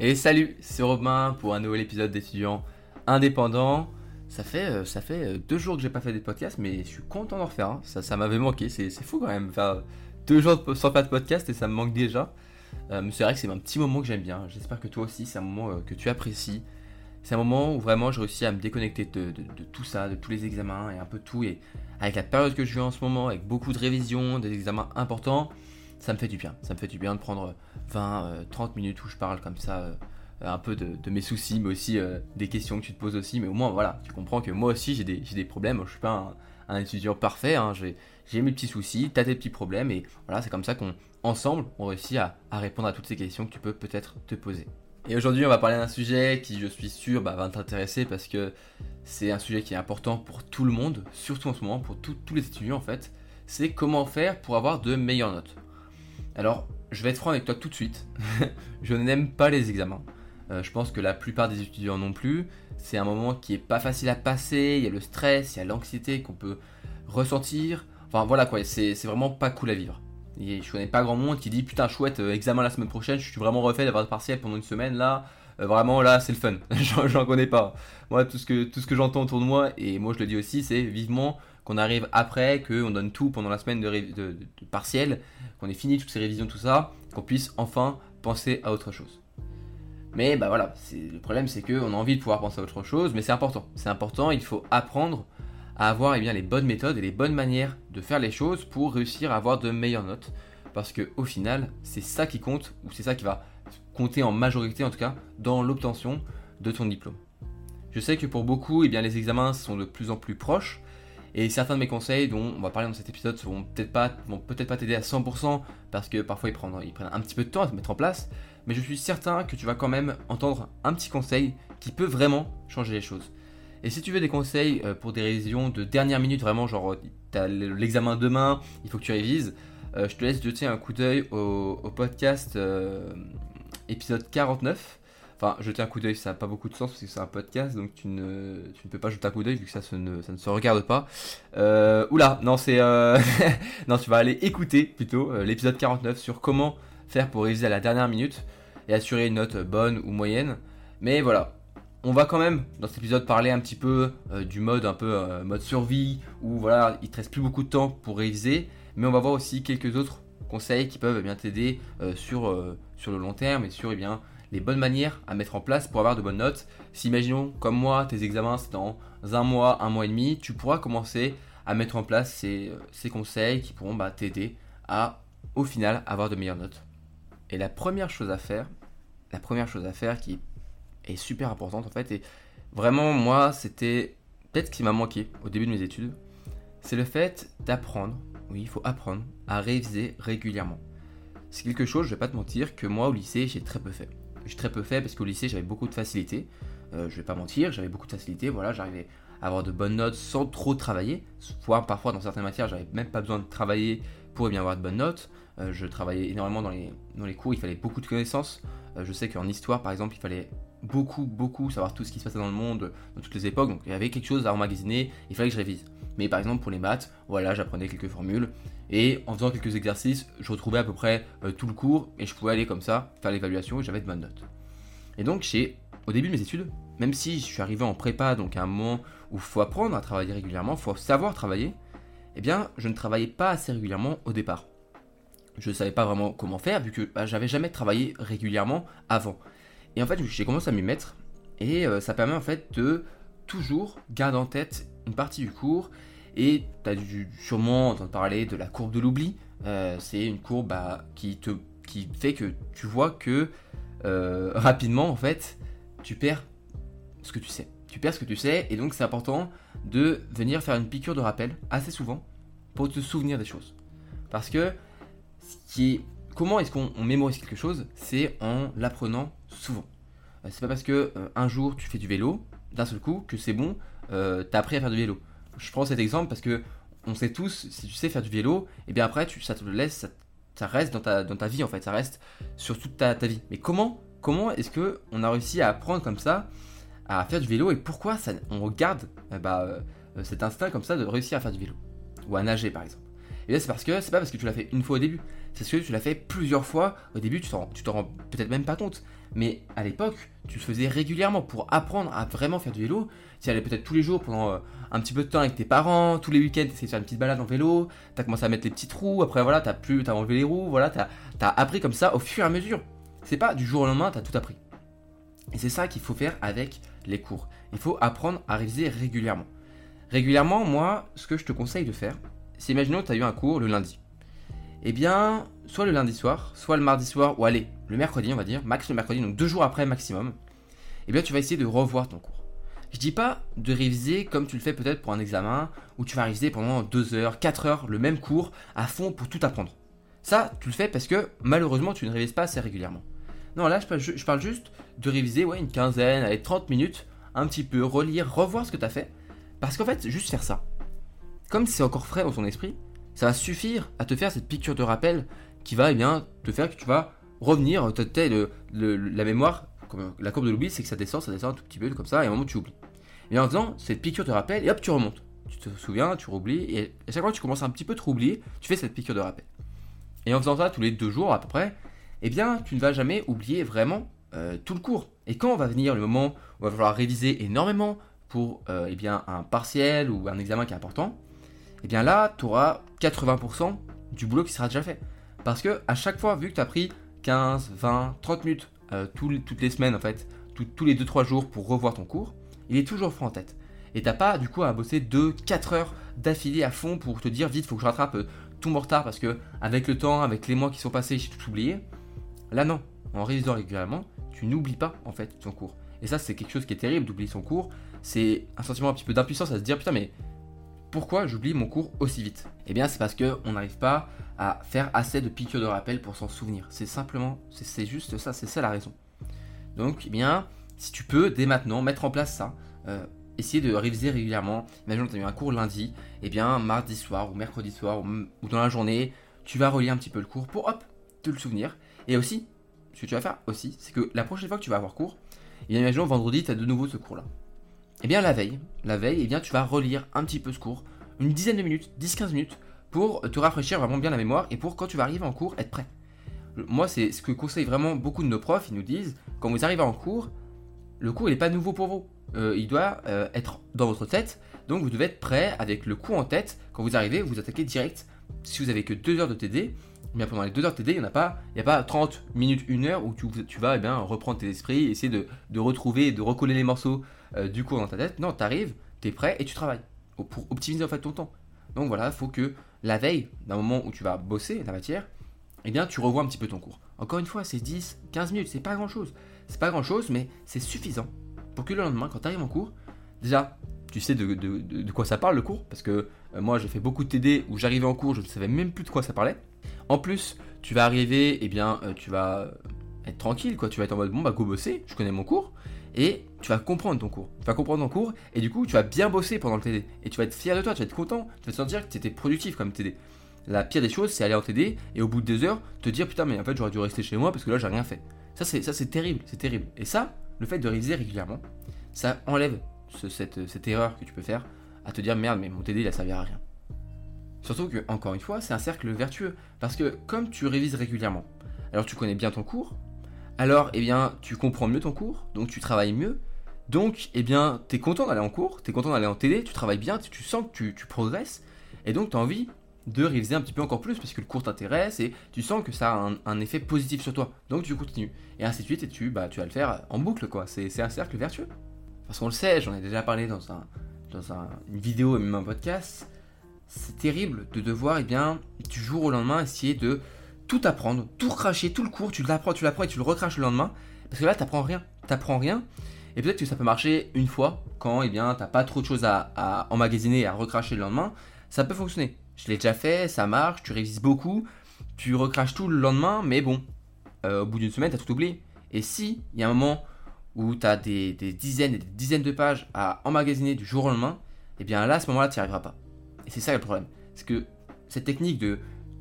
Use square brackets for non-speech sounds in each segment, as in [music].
Et salut, c'est Robin pour un nouvel épisode d'étudiants indépendants. Ça fait, euh, ça fait euh, deux jours que j'ai pas fait des podcasts, mais je suis content d'en refaire. Ça, ça m'avait manqué, c'est fou quand même. Faire deux jours sans pas de podcast et ça me manque déjà. Euh, mais c'est vrai que c'est un petit moment que j'aime bien. J'espère que toi aussi, c'est un moment que tu apprécies. C'est un moment où vraiment je réussis à me déconnecter de, de- de tout ça, de tous les examens et un peu tout. Et avec la période que je vis en ce moment, avec beaucoup de révisions, des examens importants, ça me fait du bien. Ça me fait du bien de prendre 20, euh, 30 minutes où je parle comme ça, euh, un peu de, mes soucis, mais aussi euh, des questions que tu te poses aussi. Mais au moins, voilà, tu comprends que moi aussi j'ai des, problèmes. Je suis pas un, étudiant parfait. hein. J'ai, mes petits soucis, t'as tes petits problèmes. Et voilà, c'est comme ça qu'on, ensemble, on réussit à, répondre à toutes ces questions que tu peux peut-être te poser. Et aujourd'hui, on va parler d'un sujet qui, je suis sûr, bah, va t'intéresser parce que c'est un sujet qui est important pour tout le monde, surtout en ce moment, pour tous les étudiants en fait. C'est comment faire pour avoir de meilleures notes. Alors, je vais être franc avec toi tout de suite. [laughs] je n'aime pas les examens. Euh, je pense que la plupart des étudiants non plus. C'est un moment qui est pas facile à passer. Il y a le stress, il y a l'anxiété qu'on peut ressentir. Enfin voilà quoi, c'est vraiment pas cool à vivre. Et je connais pas grand monde qui dit putain chouette, euh, examen la semaine prochaine, je suis vraiment refait d'avoir de partiel pendant une semaine là. Euh, vraiment là c'est le fun. [laughs] J'en connais pas. Moi tout ce que, tout ce que j'entends autour de moi, et moi je le dis aussi, c'est vivement qu'on arrive après, qu'on donne tout pendant la semaine de, partiel, qu'on ait fini toutes ces révisions, tout ça, qu'on puisse enfin penser à autre chose. Mais bah voilà, le problème c'est qu'on a envie de pouvoir penser à autre chose, mais c'est important. C'est important, il faut apprendre à avoir eh bien, les bonnes méthodes et les bonnes manières de faire les choses pour réussir à avoir de meilleures notes. Parce que au final, c'est ça qui compte, ou c'est ça qui va compter en majorité en tout cas, dans l'obtention de ton diplôme. Je sais que pour beaucoup, eh bien, les examens sont de plus en plus proches, et certains de mes conseils dont on va parler dans cet épisode vont peut-être pas, vont peut-être pas t'aider à 100% parce que parfois ils prennent, un petit peu de temps à se mettre en place, mais je suis certain que tu vas quand même entendre un petit conseil qui peut vraiment changer les choses. Et si tu veux des conseils euh, pour des révisions de dernière minute, vraiment genre t'as l'examen demain, il faut que tu révises, euh, je te laisse jeter un coup d'œil au, au podcast euh, épisode 49. Enfin, jeter un coup d'œil, ça n'a pas beaucoup de sens parce que c'est un podcast, donc tu ne, tu ne peux pas jeter un coup d'œil vu que ça, ne, ça ne se regarde pas. Euh, oula, non, c'est. euh, [laughs] non, tu vas aller écouter plutôt euh, l'épisode 49 sur comment faire pour réviser à la dernière minute et assurer une note bonne ou moyenne. Mais voilà, on va quand même dans cet épisode parler un petit peu euh, du mode un peu mode survie où voilà, il te reste plus beaucoup de temps pour réviser, mais on va voir aussi quelques autres conseils qui peuvent bien t'aider sur, sur le long terme et sur eh bien les bonnes manières à mettre en place pour avoir de bonnes notes. Si imaginons comme moi tes examens c'est dans un mois, un mois et demi, tu pourras commencer à mettre en place ces, ces conseils qui pourront bah, t'aider à au final avoir de meilleures notes. Et la première chose à faire, la première chose à faire qui est super importante en fait, et vraiment moi c'était peut-être ce qui m'a manqué au début de mes études, c'est le fait d'apprendre, oui il faut apprendre à réviser régulièrement. C'est quelque chose, je vais pas te mentir, que moi au lycée j'ai très peu fait. J'ai très peu fait parce qu'au lycée j'avais beaucoup de facilité, Euh, je vais pas mentir, j'avais beaucoup de facilité, voilà, j'arrivais à avoir de bonnes notes sans trop travailler, voire parfois dans certaines matières j'avais même pas besoin de travailler pour bien avoir de bonnes notes. Euh, je travaillais énormément dans les, dans les cours, il fallait beaucoup de connaissances. Euh, je sais qu'en histoire, par exemple, il fallait beaucoup, beaucoup savoir tout ce qui se passait dans le monde, dans toutes les époques. Donc il y avait quelque chose à emmagasiner, il fallait que je révise. Mais par exemple, pour les maths, voilà, j'apprenais quelques formules. Et en faisant quelques exercices, je retrouvais à peu près euh, tout le cours et je pouvais aller comme ça, faire l'évaluation et j'avais de bonnes notes. Et donc, j'ai, au début de mes études, même si je suis arrivé en prépa, donc à un moment où il faut apprendre à travailler régulièrement, il faut savoir travailler, eh bien, je ne travaillais pas assez régulièrement au départ je ne savais pas vraiment comment faire vu que bah, j'avais jamais travaillé régulièrement avant. Et en fait, j'ai commencé à m'y mettre et euh, ça permet en fait de toujours garder en tête partie du cours. Et tu as dû sûrement entendre parler de la courbe de l'oubli. Euh, c'est une courbe bah, qui, te, qui fait que tu vois que euh, [laughs] rapidement en fait tu perds ce que tu sais. Tu perds ce que tu sais et donc c'est important de venir faire une piqûre de rappel assez souvent pour te souvenir des choses. Parce que ce qui est- comment est-ce qu'on on mémorise quelque chose C'est en l'apprenant souvent. Euh, C'est pas parce que un jour tu fais du vélo d'un seul coup que c'est bon, euh, t'as appris à faire du vélo. Je prends cet exemple parce que on sait tous, si tu sais faire du vélo, et bien après tu, ça te laisse, ça, reste dans ta, dans ta vie en fait, ça reste sur toute ta, ta vie. Mais comment, comment est-ce que on a réussi à apprendre comme ça à faire du vélo et pourquoi ça, on regarde bah, cet instinct comme ça de réussir à faire du vélo? Ou à nager par exemple. Et là c'est parce que c'est pas parce que tu l'as fait une fois au début, c'est parce que tu l'as fait plusieurs fois. Au début, tu t'en rends peut-être même pas compte, Mais à l'époque, tu le faisais régulièrement pour apprendre à vraiment faire du vélo. Tu allais peut-être tous les jours pendant euh, un petit peu de temps avec tes parents, tous les week-ends, tu de faire une petite balade en vélo, tu as commencé à mettre les petites roues, après voilà, tu as, plus, as enlevé les roues, voilà, tu as, appris comme ça au fur et à mesure. C'est pas du jour au lendemain, tu as tout appris. Et c'est ça qu'il faut faire avec les cours. Il faut apprendre à réviser régulièrement. Régulièrement, moi, ce que je te conseille de faire, c'est imaginons que tu as eu un cours le lundi. Eh bien, soit le lundi soir, soit le mardi soir, ou allez, le mercredi, on va dire, max le mercredi, donc deux jours après maximum, eh bien, tu vas essayer de revoir ton cours. Je dis pas de réviser comme tu le fais peut-être pour un examen, où tu vas réviser pendant 2 heures, 4 heures le même cours à fond pour tout apprendre. Ça, tu le fais parce que malheureusement, tu ne révises pas assez régulièrement. Non, là, je parle, juste de réviser ouais, une quinzaine, allez, 30 minutes, un petit peu, relire, revoir ce que tu as fait. Parce qu'en fait, juste faire ça, comme c'est encore frais dans ton esprit, ça va suffire à te faire cette piqûre de rappel qui va eh bien, te faire que tu vas revenir, le, la mémoire, comme la courbe de l'oubli, c'est que ça descend, ça descend un tout petit peu comme ça, et à un moment tu oublies. Et en faisant cette piqûre de rappel, et hop, tu remontes. Tu te souviens, tu oublies, et à chaque fois que tu commences un petit peu te oublier, tu fais cette piqûre de rappel. Et en faisant ça tous les deux jours à peu près, eh bien, tu ne vas jamais oublier vraiment euh, tout le cours. Et quand va venir le moment où il va falloir réviser énormément pour euh, eh bien, un partiel ou un examen qui est important, eh bien là, tu auras 80% du boulot qui sera déjà fait. Parce que à chaque fois, vu que tu as pris 15, 20, 30 minutes euh, toutes les semaines en fait, tous les 2-3 jours pour revoir ton cours, il est toujours froid en tête. Et t'as pas du coup à bosser 2-4 heures d'affilée à fond pour te dire vite, faut que je rattrape tout mon retard parce que avec le temps, avec les mois qui sont passés, j'ai tout oublié. Là non, en révisant régulièrement, tu n'oublies pas en fait ton cours. Et ça c'est quelque chose qui est terrible d'oublier son cours. C'est un sentiment un petit peu d'impuissance à se dire putain mais pourquoi j'oublie mon cours aussi vite? Eh bien c'est parce qu'on n'arrive pas à faire assez de piqûres de rappel pour s'en souvenir. C'est simplement, c'est juste ça, c'est ça la raison. Donc eh bien, si tu peux dès maintenant mettre en place ça, euh, essayer de réviser régulièrement. Imaginons que tu as eu un cours lundi, et eh bien mardi soir ou mercredi soir ou, dans la journée, tu vas relire un petit peu le cours pour hop, te le souvenir. Et aussi, ce que tu vas faire aussi, c'est que la prochaine fois que tu vas avoir cours, et eh bien imaginons vendredi, tu as de nouveau ce cours-là. Et eh bien la veille, la veille, et bien tu vas relire un petit peu ce cours, une dizaine de minutes, 10-15 minutes, pour te rafraîchir vraiment bien la mémoire et pour quand tu vas arriver en cours, être prêt. Moi, c'est ce que conseillent vraiment beaucoup de nos profs, ils nous disent, quand vous arrivez en cours, le cours il n'est pas nouveau pour vous. Euh, il doit euh, être dans votre tête. Donc vous devez être prêt avec le coup en tête. Quand vous arrivez, vous attaquez direct. Si vous avez que 2 heures de TD, mais pendant les 2 heures de TD, il n'y a, pas, a pas 30 minutes, 1 heure où tu, vas eh bien, reprendre tes esprits, essayer de, de retrouver, de recoller les morceaux euh, du cours dans ta tête. Non, tu arrives, tu es prêt et tu travailles pour optimiser en fait ton temps. Donc voilà, il faut que la veille, d'un moment où tu vas bosser la matière, eh bien tu revois un petit peu ton cours. Encore une fois, c'est 10, 15 minutes, c'est pas grand chose. C'est pas grand chose, mais c'est suffisant pour que le lendemain, quand tu arrives en cours, déjà, tu sais de, quoi ça parle le cours, parce que euh, moi j'ai fait beaucoup de TD où j'arrivais en cours, je ne savais même plus de quoi ça parlait. En plus, tu vas arriver, eh bien, euh, tu vas être tranquille, quoi. Tu vas être en mode bon, bah go bosser, je connais mon cours, et tu vas comprendre ton cours. Tu vas comprendre ton cours, et du coup, tu vas bien bosser pendant le TD, et tu vas être fier de toi, tu vas être content, tu vas te sentir que tu étais productif comme TD. La pire des choses, c'est aller en TD et au bout de deux heures, te dire putain, mais en fait, j'aurais dû rester chez moi parce que là, j'ai rien fait. Ça, c'est terrible, c'est terrible. Et ça, le fait de réviser régulièrement, ça enlève cette, erreur que tu peux faire à te dire merde, mais mon TD il a servi à rien. Surtout que, encore une fois, c'est un cercle vertueux. Parce que comme tu révises régulièrement, alors tu connais bien ton cours, alors eh bien tu comprends mieux ton cours, donc tu travailles mieux, donc eh bien tu es content d'aller en cours, tu es content d'aller en TD, tu travailles bien, tu, sens que tu, progresses, et donc tu as envie de réviser un petit peu encore plus parce que le cours t'intéresse et tu sens que ça a un, effet positif sur toi. Donc tu continues. Et ainsi de suite, et tu, bah, vas le faire en boucle, quoi. C'est un cercle vertueux. Parce qu'on le sait, j'en ai déjà parlé dans, un, une vidéo et même un podcast. C'est terrible de devoir, eh bien, du jour au lendemain, essayer de tout apprendre, tout recracher, tout le cours, tu l'apprends, tu l'apprends et tu le recraches le lendemain. Parce que là, t'apprends rien. T'apprends rien. Et peut-être que ça peut marcher une fois quand, eh bien, t'as pas trop de choses à, emmagasiner et à recracher le lendemain. Ça peut fonctionner. Je l'ai déjà fait, ça marche, tu révises beaucoup, tu recraches tout le lendemain, mais bon, euh, au bout d'une semaine, tu as tout oublié. Et si il y a un moment où tu as des, dizaines et des dizaines de pages à emmagasiner du jour au lendemain, et eh bien là, à ce moment-là, tu n'y arriveras pas. Et c'est ça le problème. C'est que cette technique de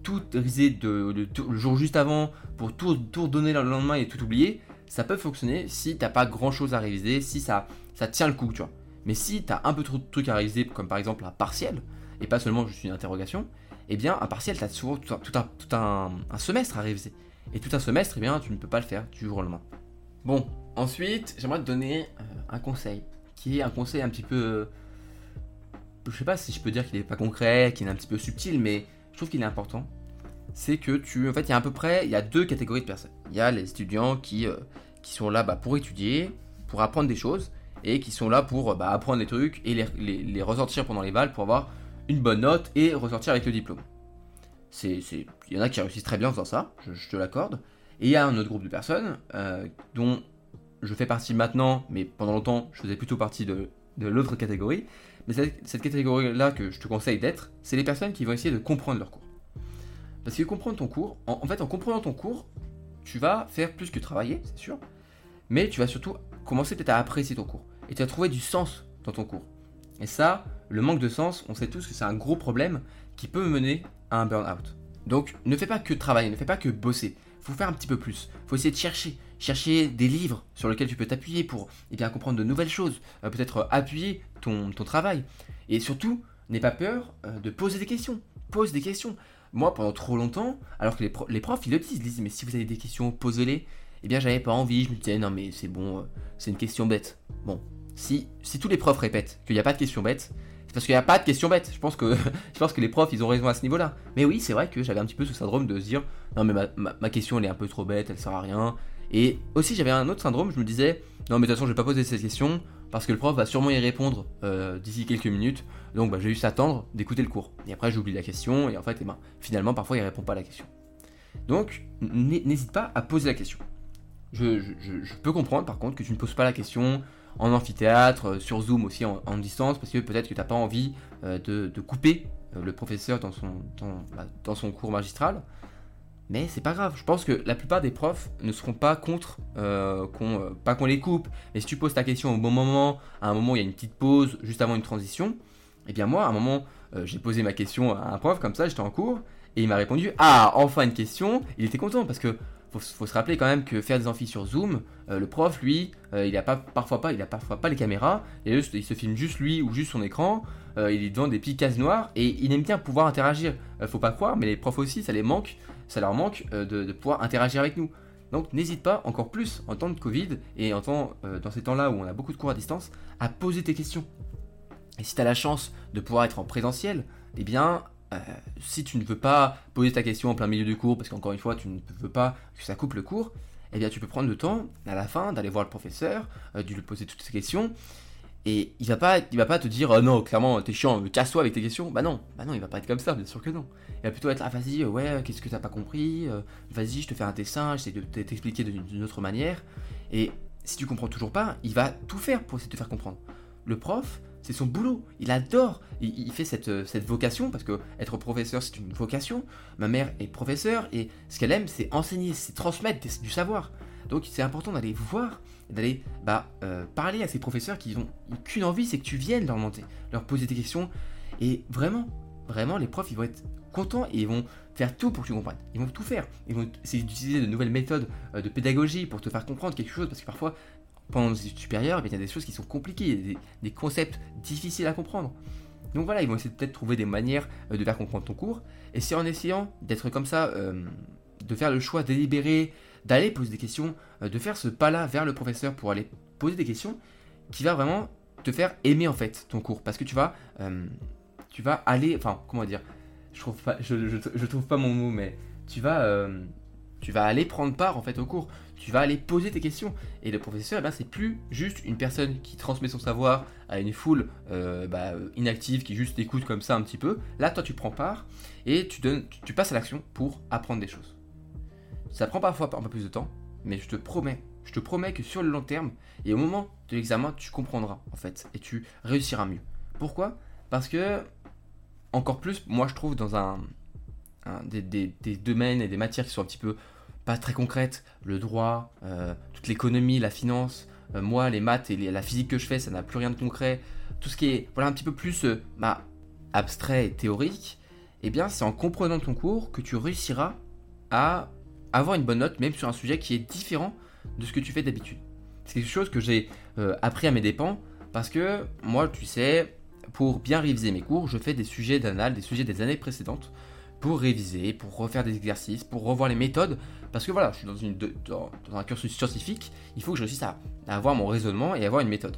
tout réviser de, le jour juste avant pour tout, tout redonner le lendemain et tout oublier, ça peut fonctionner si tu n'as pas grand chose à réviser, si ça, ça tient le coup, tu vois. Mais si tu as un peu trop de trucs à réviser, comme par exemple un partiel, et pas seulement juste une interrogation, eh bien, un partiel, tu as souvent tout, un, tout un, semestre à réviser. Et tout un semestre, eh bien, tu ne peux pas le faire du jour au lendemain. Bon, ensuite, j'aimerais te donner euh, un conseil, qui est un conseil un petit peu... Euh, je sais pas si je peux dire qu'il est pas concret, qu'il est un petit peu subtil, mais je trouve qu'il est important. C'est que tu... En fait, il y a à peu près... Il y a deux catégories de personnes. Il y a les étudiants qui, euh, qui sont là bah, pour étudier, pour apprendre des choses, et qui sont là pour bah, apprendre des trucs et les, les, ressortir pendant les balles pour avoir une bonne note et ressortir avec le diplôme. Il y en a qui réussissent très bien en faisant ça, je, te l'accorde. Et il y a un autre groupe de personnes euh, dont je fais partie maintenant, mais pendant longtemps je faisais plutôt partie de, l'autre catégorie. Mais cette, catégorie-là que je te conseille d'être, c'est les personnes qui vont essayer de comprendre leur cours. Parce que comprendre ton cours, en fait en comprenant ton cours, tu vas faire plus que travailler, c'est sûr, mais tu vas surtout commencer peut-être à apprécier ton cours. Et tu vas trouver du sens dans ton cours. Et ça, le manque de sens, on sait tous que c'est un gros problème qui peut mener à un burn-out. Donc ne fais pas que travailler, ne fais pas que bosser. Faut faire un petit peu plus. Faut essayer de chercher, chercher des livres sur lesquels tu peux t'appuyer pour eh bien comprendre de nouvelles choses, euh, peut-être euh, appuyer ton, ton, travail. Et surtout, n'aie pas peur euh, de poser des questions. Pose des questions. Moi, pendant trop longtemps, alors que les, les profs, ils le disent, ils disent, mais si vous avez des questions, posez-les eh bien j'avais pas envie, je me disais non mais c'est bon, euh, c'est une question bête. Bon, si, si tous les profs répètent qu'il n'y a pas de question bête, c'est parce qu'il n'y a pas de question bête. Je pense, que, [laughs] je pense que les profs ils ont raison à ce niveau-là. Mais oui, c'est vrai que j'avais un petit peu ce syndrome de se dire non mais ma, question elle est un peu trop bête, elle sert à rien. Et aussi j'avais un autre syndrome, je me disais non mais de toute façon je vais pas poser cette question parce que le prof va sûrement y répondre euh, d'ici quelques minutes. Donc bah, je vais juste attendre d'écouter le cours. Et après j'oublie la question et en fait eh ben, finalement parfois il répond pas à la question. Donc n'hésite pas à poser la question. Je, peux comprendre par contre que tu ne poses pas la question en amphithéâtre, euh, sur Zoom aussi en, distance, parce que peut-être que tu n'as pas envie euh, de, couper le professeur dans son, bah, dans, son cours magistral. Mais c'est pas grave, je pense que la plupart des profs ne seront pas contre qu'on pas qu'on les coupe. Mais si tu poses ta question au bon moment, à un moment où il y a une petite pause, juste avant une transition, et eh bien moi, à un moment, j'ai posé ma question à un prof comme ça, j'étais en cours, et il m'a répondu Ah, enfin une question Il était content parce que faut, se rappeler quand même que faire des amphis sur Zoom, euh, le prof, lui, euh, il a pas, parfois pas, il a parfois pas les caméras, et il se filme juste lui ou juste son écran, euh, il est devant des petites cases noires, et il aime bien pouvoir interagir. faut pas croire, mais les profs aussi, ça les manque, ça leur manque de, pouvoir interagir avec nous. Donc n'hésite pas, encore plus en temps de Covid, et en temps, dans ces temps-là où on a beaucoup de cours à distance, à poser tes questions. Et si tu as la chance de pouvoir être en présentiel, eh bien, euh, si tu ne veux pas poser ta question en plein milieu du cours, parce qu'encore une fois, tu ne veux pas que ça coupe le cours, eh bien, tu peux prendre le temps, à la fin, d'aller voir le professeur, euh, de lui poser toutes ces questions, et il va pas, il va pas te dire, oh non, clairement, t'es chiant, casse-toi avec tes questions. Bah non, bah non, il va pas être comme ça, bien sûr que non. Il va plutôt être, vas-y, ouais, qu'est-ce que t'as pas compris Vas-y, je te fais un dessin, j'essaie de t'expliquer d'une autre manière. Et si tu comprends toujours pas, il va tout faire pour essayer de te faire comprendre. Le prof, c'est son boulot. Il adore. Il, fait cette, cette, vocation parce que être professeur, c'est une vocation. Ma mère est professeure et ce qu'elle aime, c'est enseigner, c'est transmettre du savoir. Donc c'est important d'aller voir, d'aller bah, euh, parler à ces professeurs qui n'ont qu'une envie, c'est que tu viennes leur monter, leur poser des questions. Et vraiment, vraiment, les profs, ils vont être contents et ils vont faire tout pour que tu comprennes. Ils vont tout faire. Ils vont essayer d'utiliser de nouvelles méthodes euh, de pédagogie pour te faire comprendre quelque chose parce que parfois pendant les études supérieures, il y a des choses qui sont compliquées, des, concepts difficiles à comprendre. Donc voilà, ils vont essayer de peut-être trouver des manières euh, de faire comprendre ton cours. Et c'est en essayant d'être comme ça, de faire le choix délibéré, d'aller poser des questions, euh, de faire ce pas-là vers le professeur pour aller poser des questions, qui va vraiment te faire aimer en fait ton cours. Parce que tu vas, tu vas aller, enfin comment dire, je trouve pas, je, trouve pas mon mot, mais tu vas, tu vas aller prendre part en fait au cours tu vas aller poser tes questions. Et le professeur, eh ben, c'est plus juste une personne qui transmet son savoir à une foule euh, bah, inactive qui juste écoute comme ça un petit peu. Là, toi, tu prends part et tu, donnes, tu, passes à l'action pour apprendre des choses. Ça prend parfois un peu plus de temps, mais je te promets, je te promets que sur le long terme et au moment de l'examen, tu comprendras en fait et tu réussiras mieux. Pourquoi? Parce que, encore plus, moi je trouve dans un, des, domaines et des matières qui sont un petit peu pas très concrète, le droit, euh, toute l'économie, la finance, euh, moi les maths et la physique que je fais, ça n'a plus rien de concret, tout ce qui est voilà un petit peu plus euh, bah, abstrait et théorique, eh bien c'est en comprenant ton cours que tu réussiras à avoir une bonne note, même sur un sujet qui est différent de ce que tu fais d'habitude. C'est quelque chose que j'ai appris à mes dépens, parce que moi, tu sais, pour bien réviser mes cours, je fais des sujets d'anal, des sujets des années précédentes, pour réviser, pour refaire des exercices, pour revoir les méthodes. Parce que voilà, je suis dans, une, dans, un cursus scientifique, il faut que je réussisse à, avoir mon raisonnement et avoir une méthode.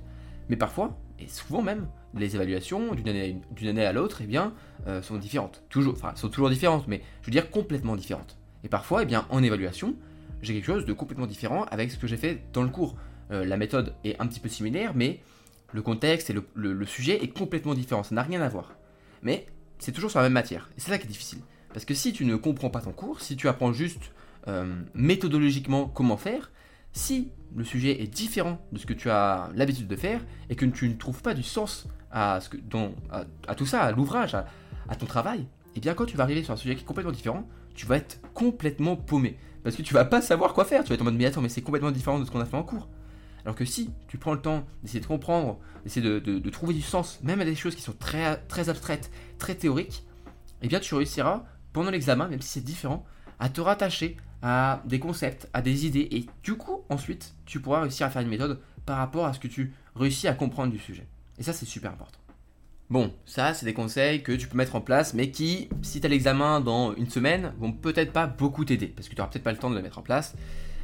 Mais parfois, et souvent même, les évaluations d'une année, année, à l'autre, eh bien, euh, sont différentes. Toujours, enfin, sont toujours différentes, mais je veux dire complètement différentes. Et parfois, eh bien, en évaluation, j'ai quelque chose de complètement différent avec ce que j'ai fait dans le cours. Euh, la méthode est un petit peu similaire, mais le contexte et le, sujet est complètement différent. Ça n'a rien à voir. Mais c'est toujours sur la même matière. Et c'est ça qui est difficile. Parce que si tu ne comprends pas ton cours, si tu apprends juste euh, méthodologiquement comment faire, si le sujet est différent de ce que tu as l'habitude de faire et que tu ne trouves pas du sens à, tout ça, à l'ouvrage, à, à, ton travail, et eh bien quand tu vas arriver sur un sujet qui est complètement différent, tu vas être complètement paumé. Parce que tu vas pas savoir quoi faire. Tu vas être en mode, mais attends, mais c'est complètement différent de ce qu'on a fait en cours. Alors que si tu prends le temps d'essayer de comprendre, d'essayer de, trouver du sens, même à des choses qui sont très, très abstraites, très théoriques, eh bien tu réussiras pendant l'examen, même si c'est différent, à te rattacher à des concepts, à des idées, et du coup, ensuite, tu pourras réussir à faire une méthode par rapport à ce que tu réussis à comprendre du sujet. Et ça, c'est super important. Bon, ça, c'est des conseils que tu peux mettre en place, mais qui, si tu as l'examen dans une semaine, vont peut-être pas beaucoup t'aider, parce que tu n'auras peut-être pas le temps de les mettre en place.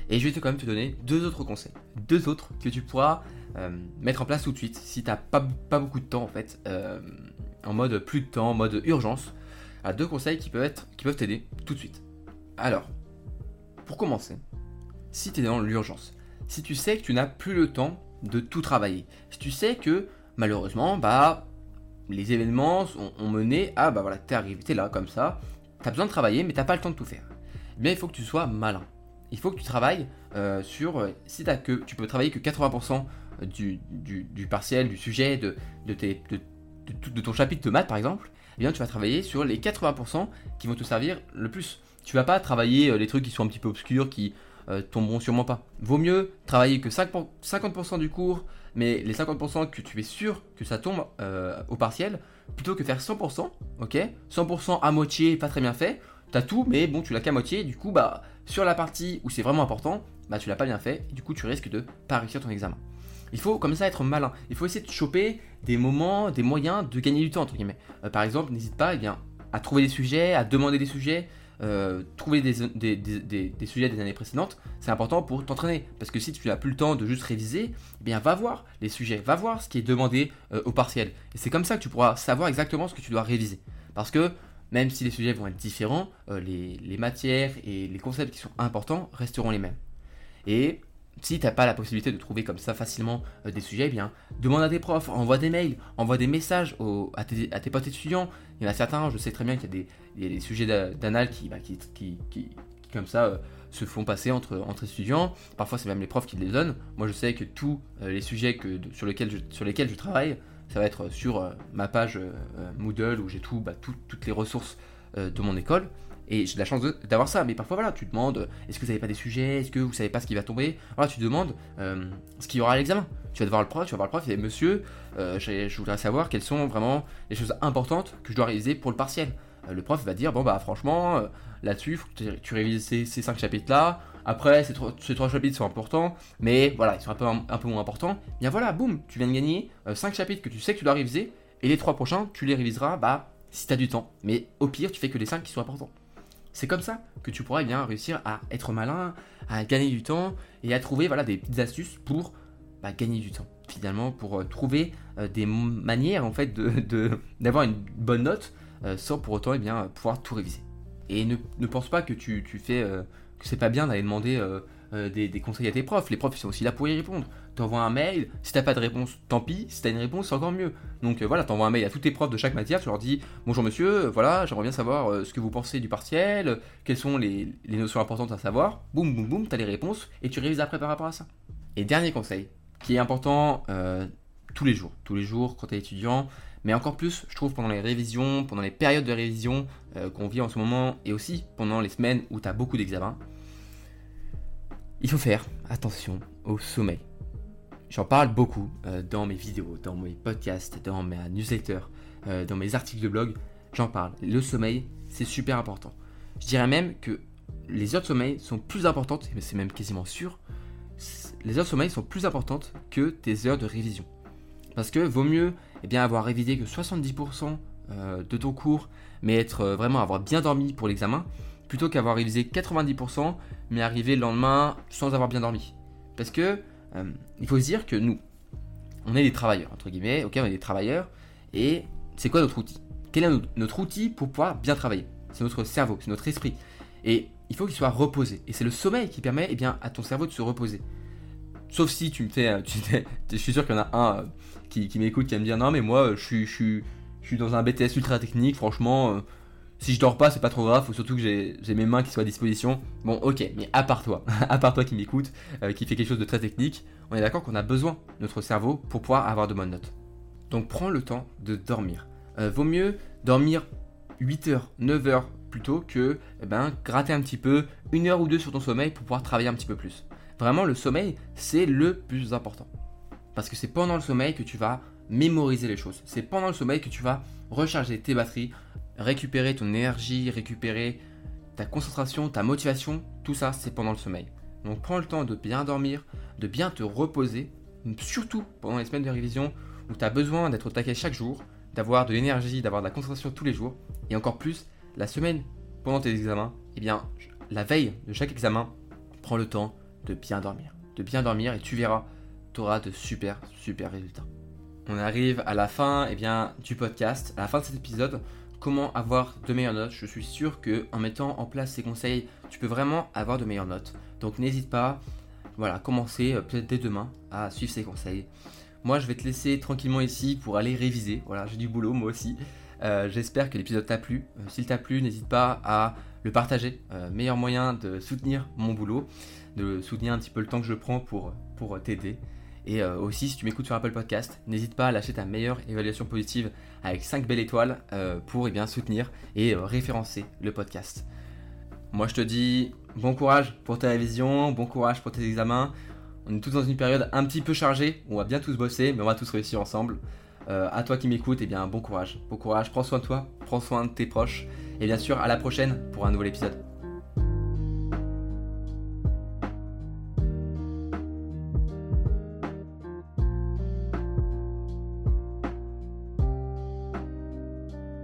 Et je vais te quand même te donner deux autres conseils. Deux autres que tu pourras euh, mettre en place tout de suite, si tu n'as pas, beaucoup de temps, en fait, euh, en mode plus de temps, en mode urgence. À deux conseils qui peuvent être, qui peuvent t'aider tout de suite. Alors, pour commencer, si tu es dans l'urgence, si tu sais que tu n'as plus le temps de tout travailler, si tu sais que malheureusement, bah, les événements ont, mené à, bah voilà, t'es arrivé, t'es là comme ça, t'as besoin de travailler, mais t'as pas le temps de tout faire. Eh bien, il faut que tu sois malin. Il faut que tu travailles euh, sur, euh, si as que, tu peux travailler que 80% du, du, partiel, du sujet, de, de, tes, de, de, ton chapitre de maths par exemple, eh bien tu vas travailler sur les 80% qui vont te servir le plus. Tu vas pas travailler euh, les trucs qui sont un petit peu obscurs, qui tomberont sûrement pas. Vaut mieux travailler que 50% du cours mais les 50% que tu es sûr que ça tombe euh, au partiel, plutôt que faire 100%, ok? 100% à moitié, pas très bien fait, t'as tout, mais bon, tu l'as qu'à moitié, du coup, bah, sur la partie où c'est vraiment important, bah, tu l'as pas bien fait, du coup, tu risques de pas réussir ton examen. Il faut comme ça être malin. Il faut essayer de choper des moments, des moyens de gagner du temps, entre guillemets. Euh, par exemple, n'hésite pas eh bien, à trouver des sujets, à demander des sujets, euh, trouver des, sujets des années précédentes, c'est important pour t'entraîner. Parce que si tu n'as plus le temps de juste réviser, eh bien va voir les sujets, va voir ce qui est demandé euh, au partiel. Et c'est comme ça que tu pourras savoir exactement ce que tu dois réviser. Parce que même si les sujets vont être différents, euh, les, les, matières et les concepts qui sont importants resteront les mêmes. Et si tu n'as pas la possibilité de trouver comme ça facilement euh, des sujets, eh bien, demande à tes profs, envoie des mails, envoie des messages à, tes, potes étudiants. Il y en a certains, je sais très bien qu'il y a des, sujets d'anal qui, comme ça, euh, se font passer entre, étudiants. Parfois, c'est même les profs qui les donnent. Moi, je sais que tous euh, les sujets que, sur, lesquels je, sur lesquels je travaille, ça va être sur ma page Moodle où j'ai tout, bah, toutes les ressources de mon école. Et j'ai la chance d'avoir ça, mais parfois voilà, tu demandes est-ce que vous n'avez pas des sujets, est-ce que vous savez pas ce qui va tomber? Voilà, tu demandes euh, ce qu'il y aura à l'examen. Tu vas voir le prof, tu vas voir le prof, dit monsieur, euh, je, voudrais savoir quelles sont vraiment les choses importantes que je dois réaliser pour le partiel. Euh, le prof va dire bon bah franchement, là-dessus, tu, révises ces, ces cinq chapitres-là. Après, ces trois, chapitres sont importants, mais voilà, ils sont un peu, un, peu moins importants. Bien voilà, boum, tu viens de gagner 5 chapitres que tu sais que tu dois réviser, et les trois prochains, tu les réviseras bah, si tu as du temps. Mais au pire, tu fais que les 5 qui sont importants. C'est comme ça que tu pourras eh bien réussir à être malin, à gagner du temps et à trouver voilà, des petites astuces pour bah, gagner du temps. Finalement, pour euh, trouver euh, des manières en fait de, d'avoir une bonne note euh, sans pour autant eh bien, pouvoir tout réviser. Et ne, pense pas que tu, tu fais que c'est pas bien d'aller demander euh, des, conseils à tes profs. Les profs ils sont aussi là pour y répondre. T'envoies un mail, si t'as pas de réponse, tant pis. Si t'as une réponse, c'est encore mieux. Donc euh, voilà, t'envoies un mail à tous tes profs de chaque matière, tu leur dis Bonjour monsieur, euh, voilà, j'aimerais bien savoir ce que vous pensez du partiel, quelles sont les, notions importantes à savoir. Boum, boum, boum, t'as les réponses et tu révises après par rapport à ça. Et dernier conseil, qui est important tous les jours, tous les jours quand t'es étudiant, mais encore plus, je trouve, pendant les révisions, pendant les périodes de révision qu'on vit en ce moment, et aussi pendant les semaines où tu as beaucoup d'examens, il faut faire attention au sommeil. J'en parle beaucoup euh, dans mes vidéos, dans mes podcasts, dans mes newsletters, euh, dans mes articles de blog. J'en parle. Le sommeil, c'est super important. Je dirais même que les heures de sommeil sont plus importantes, mais c'est même quasiment sûr, les heures de sommeil sont plus importantes que tes heures de révision. Parce que vaut mieux eh avoir révisé que 70% euh, de ton cours, mais être euh, vraiment avoir bien dormi pour l'examen, plutôt qu'avoir révisé 90%, mais arriver le lendemain sans avoir bien dormi. Parce que il faut se dire que nous, on est des travailleurs, entre guillemets, ok, on est des travailleurs, et c'est quoi notre outil? Quel est notre outil pour pouvoir bien travailler? C'est notre cerveau, c'est notre esprit. Et il faut qu'il soit reposé. Et c'est le sommeil qui permet eh bien, à ton cerveau de se reposer. Sauf si tu me fais. [laughs] je suis sûr qu'il y en a un euh, qui, m'écoute qui va me dire Non, mais moi, je suis, je, suis, dans un BTS ultra technique, franchement. Euh, si je dors pas, c'est pas trop grave, faut surtout que j'ai mes mains qui soient à disposition. Bon, ok, mais à part toi, [laughs] à part toi qui m'écoute, euh, qui fait quelque chose de très technique, on est d'accord qu'on a besoin de notre cerveau pour pouvoir avoir de bonnes notes. Donc prends le temps de dormir. vaut mieux dormir 8 heures, 9 heures plutôt que eh ben, gratter un petit peu, une heure ou deux sur ton sommeil pour pouvoir travailler un petit peu plus. Vraiment, le sommeil, c'est le plus important. Parce que c'est pendant le sommeil que tu vas mémoriser les choses. C'est pendant le sommeil que tu vas recharger tes batteries, récupérer ton énergie, récupérer ta concentration, ta motivation. Tout ça, c'est pendant le sommeil. Donc prends le temps de bien dormir, de bien te reposer, surtout pendant les semaines de révision où tu as besoin d'être au taquet chaque jour, d'avoir de l'énergie, d'avoir de la concentration tous les jours, et encore plus la semaine pendant tes examens, eh bien, la veille de chaque examen, prends le temps de bien dormir. De bien dormir et tu verras, tu auras de super, super résultats. On arrive à la fin eh bien, du podcast, à la fin de cet épisode. Comment avoir de meilleures notes Je suis sûr que en mettant en place ces conseils, tu peux vraiment avoir de meilleures notes. Donc n'hésite pas, voilà, commencer euh, peut-être dès demain à suivre ces conseils. Moi, je vais te laisser tranquillement ici pour aller réviser. Voilà, j'ai du boulot moi aussi. Euh, j'espère que l'épisode t'a plu. Euh, s'il t'a plu, n'hésite pas à le partager. Meilleur moyen de soutenir mon boulot, de soutenir un petit peu le temps que je prends pour t'aider. Et aussi, si tu m'écoutes sur Apple Podcast, n'hésite pas à lâcher ta meilleure évaluation positive avec 5 belles étoiles pour eh bien, soutenir et référencer le podcast. Moi, je te dis bon courage pour ta révision, bon courage pour tes examens. On est tous dans une période un petit peu chargée, on va bien tous bosser, mais on va tous réussir ensemble. Euh, à toi qui m'écoutes, eh bien bon courage. Bon courage, prends soin de toi, prends soin de tes proches. Et bien sûr, à la prochaine pour un nouvel épisode.